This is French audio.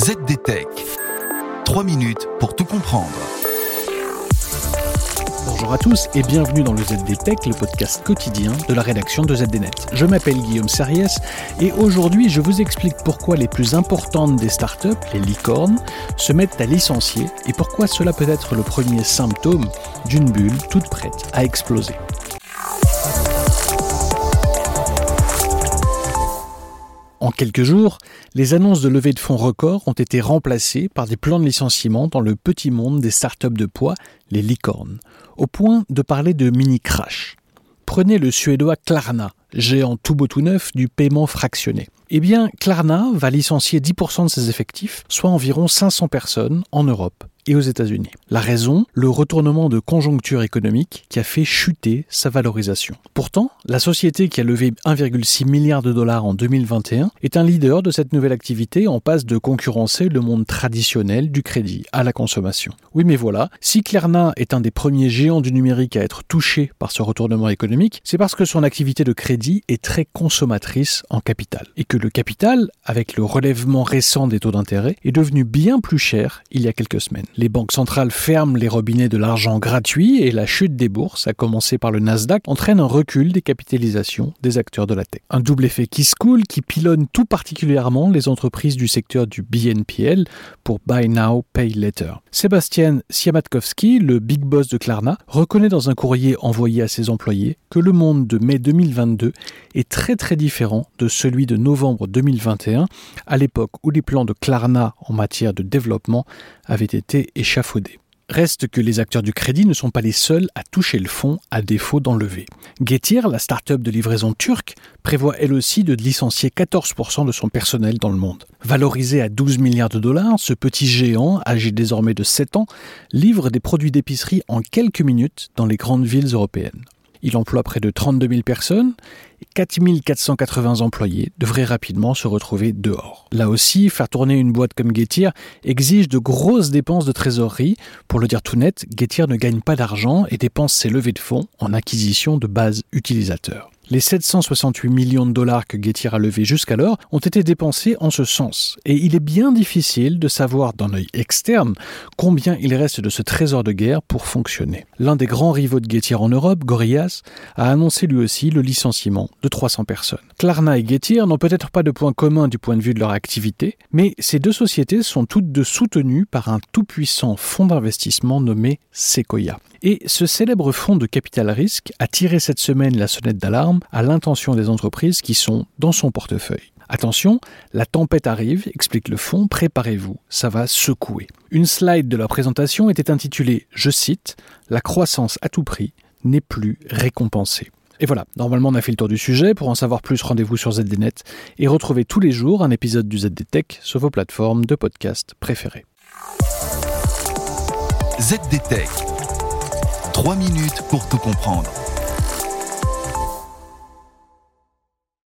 ZDTech. 3 minutes pour tout comprendre. Bonjour à tous et bienvenue dans le ZDTech, le podcast quotidien de la rédaction de ZDNet. Je m'appelle Guillaume Sariès et aujourd'hui je vous explique pourquoi les plus importantes des startups, les licornes, se mettent à licencier et pourquoi cela peut être le premier symptôme d'une bulle toute prête à exploser. Quelques jours, les annonces de levée de fonds records ont été remplacées par des plans de licenciement dans le petit monde des startups de poids, les licornes, au point de parler de mini-crash. Prenez le suédois Klarna, géant tout beau tout neuf du paiement fractionné. Eh bien, Klarna va licencier 10% de ses effectifs, soit environ 500 personnes en Europe et aux États-Unis. La raison, le retournement de conjoncture économique qui a fait chuter sa valorisation. Pourtant, la société qui a levé 1,6 milliard de dollars en 2021 est un leader de cette nouvelle activité en passe de concurrencer le monde traditionnel du crédit à la consommation. Oui mais voilà, si Klarna est un des premiers géants du numérique à être touché par ce retournement économique, c'est parce que son activité de crédit est très consommatrice en capital et que le capital, avec le relèvement récent des taux d'intérêt, est devenu bien plus cher il y a quelques semaines. Les banques centrales ferment les robinets de l'argent gratuit et la chute des bourses, à commencer par le Nasdaq, entraîne un recul des capitalisations des acteurs de la tech. Un double effet qui se coule qui pilonne tout particulièrement les entreprises du secteur du BNPL pour Buy Now, Pay Later. Sébastien Siamatkowski, le big boss de Klarna, reconnaît dans un courrier envoyé à ses employés que le monde de mai 2022 est très très différent de celui de novembre 2021, à l'époque où les plans de Klarna en matière de développement avaient été échafaudé. Reste que les acteurs du crédit ne sont pas les seuls à toucher le fond à défaut d'enlever. Getir, la start-up de livraison turque, prévoit elle aussi de licencier 14% de son personnel dans le monde. Valorisé à 12 milliards de dollars, ce petit géant, âgé désormais de 7 ans, livre des produits d'épicerie en quelques minutes dans les grandes villes européennes. Il emploie près de 32 000 personnes et 4 480 employés devraient rapidement se retrouver dehors. Là aussi, faire tourner une boîte comme Getir exige de grosses dépenses de trésorerie. Pour le dire tout net, Getir ne gagne pas d'argent et dépense ses levées de fonds en acquisition de bases utilisateurs. Les 768 millions de dollars que Getir a levés jusqu'alors ont été dépensés en ce sens, et il est bien difficile de savoir d'un œil externe combien il reste de ce trésor de guerre pour fonctionner. L'un des grands rivaux de Getir en Europe, Gorillaz, a annoncé lui aussi le licenciement de 300 personnes. Klarna et Getir n'ont peut-être pas de points communs du point de vue de leur activité, mais ces deux sociétés sont toutes deux soutenues par un tout-puissant fonds d'investissement nommé Sequoia. Et ce célèbre fonds de capital risque a tiré cette semaine la sonnette d'alarme à l'intention des entreprises qui sont dans son portefeuille. Attention, la tempête arrive, explique le fonds, préparez-vous, ça va secouer. Une slide de la présentation était intitulée, je cite, La croissance à tout prix n'est plus récompensée. Et voilà, normalement on a fait le tour du sujet. Pour en savoir plus, rendez-vous sur ZDNet et retrouvez tous les jours un épisode du ZDTech sur vos plateformes de podcast préférées. ZDTech. 3 minutes pour tout comprendre.